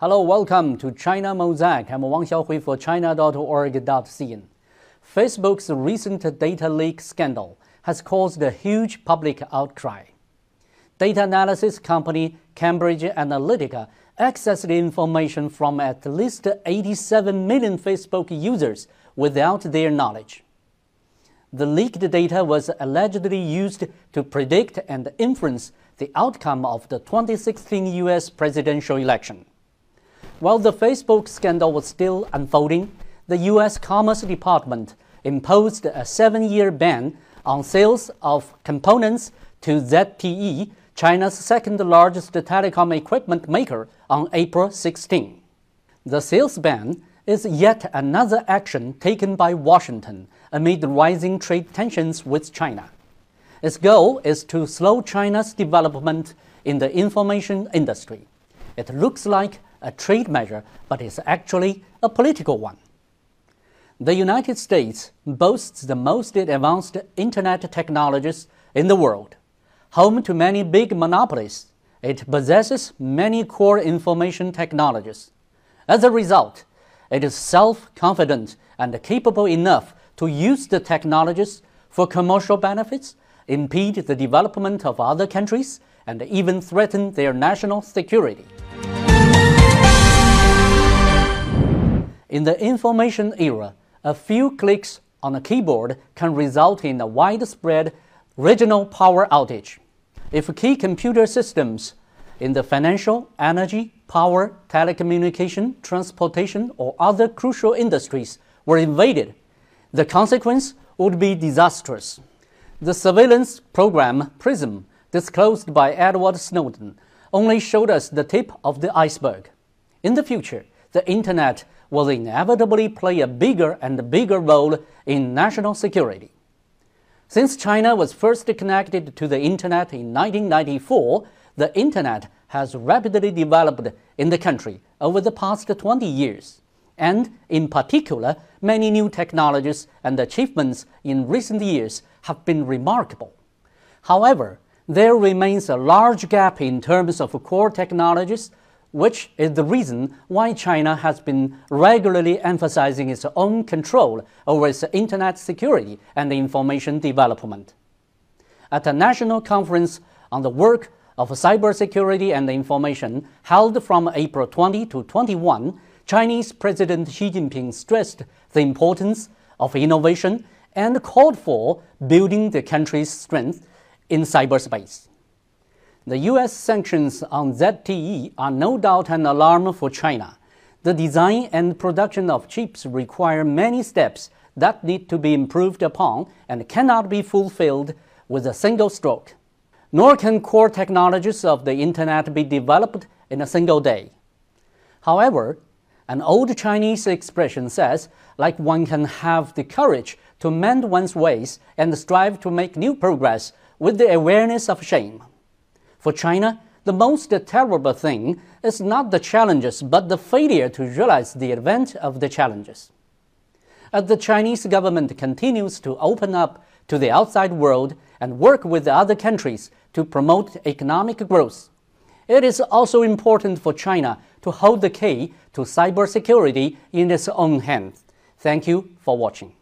Hello, welcome to China Mosaic. I'm Wang Xiaohui for China.org.cn. Facebook's recent data leak scandal has caused a huge public outcry. Data analysis company Cambridge Analytica accessed information from at least 87 million Facebook users without their knowledge. The leaked data was allegedly used to predict and influence the outcome of the 2016 US presidential election. While the Facebook scandal was still unfolding, the U.S. Commerce Department imposed a seven year ban on sales of components to ZTE, China's second largest telecom equipment maker, on April 16. The sales ban is yet another action taken by Washington amid rising trade tensions with China. Its goal is to slow China's development in the information industry. It looks like a trade measure, but is actually a political one. The United States boasts the most advanced internet technologies in the world. Home to many big monopolies, it possesses many core information technologies. As a result, it is self confident and capable enough to use the technologies for commercial benefits, impede the development of other countries, and even threaten their national security. In the information era, a few clicks on a keyboard can result in a widespread regional power outage. If key computer systems in the financial, energy, power, telecommunication, transportation, or other crucial industries were invaded, the consequence would be disastrous. The surveillance program PRISM, disclosed by Edward Snowden, only showed us the tip of the iceberg. In the future, the Internet will inevitably play a bigger and bigger role in national security. Since China was first connected to the Internet in 1994, the Internet has rapidly developed in the country over the past 20 years. And in particular, many new technologies and achievements in recent years have been remarkable. However, there remains a large gap in terms of core technologies which is the reason why China has been regularly emphasizing its own control over its internet security and information development. At a national conference on the work of cybersecurity and information held from April 20 to 21, Chinese President Xi Jinping stressed the importance of innovation and called for building the country's strength in cyberspace. The US sanctions on ZTE are no doubt an alarm for China. The design and production of chips require many steps that need to be improved upon and cannot be fulfilled with a single stroke. Nor can core technologies of the Internet be developed in a single day. However, an old Chinese expression says, like one can have the courage to mend one's ways and strive to make new progress with the awareness of shame. For China, the most terrible thing is not the challenges, but the failure to realize the advent of the challenges. As the Chinese government continues to open up to the outside world and work with other countries to promote economic growth, it is also important for China to hold the key to cybersecurity in its own hands. Thank you for watching.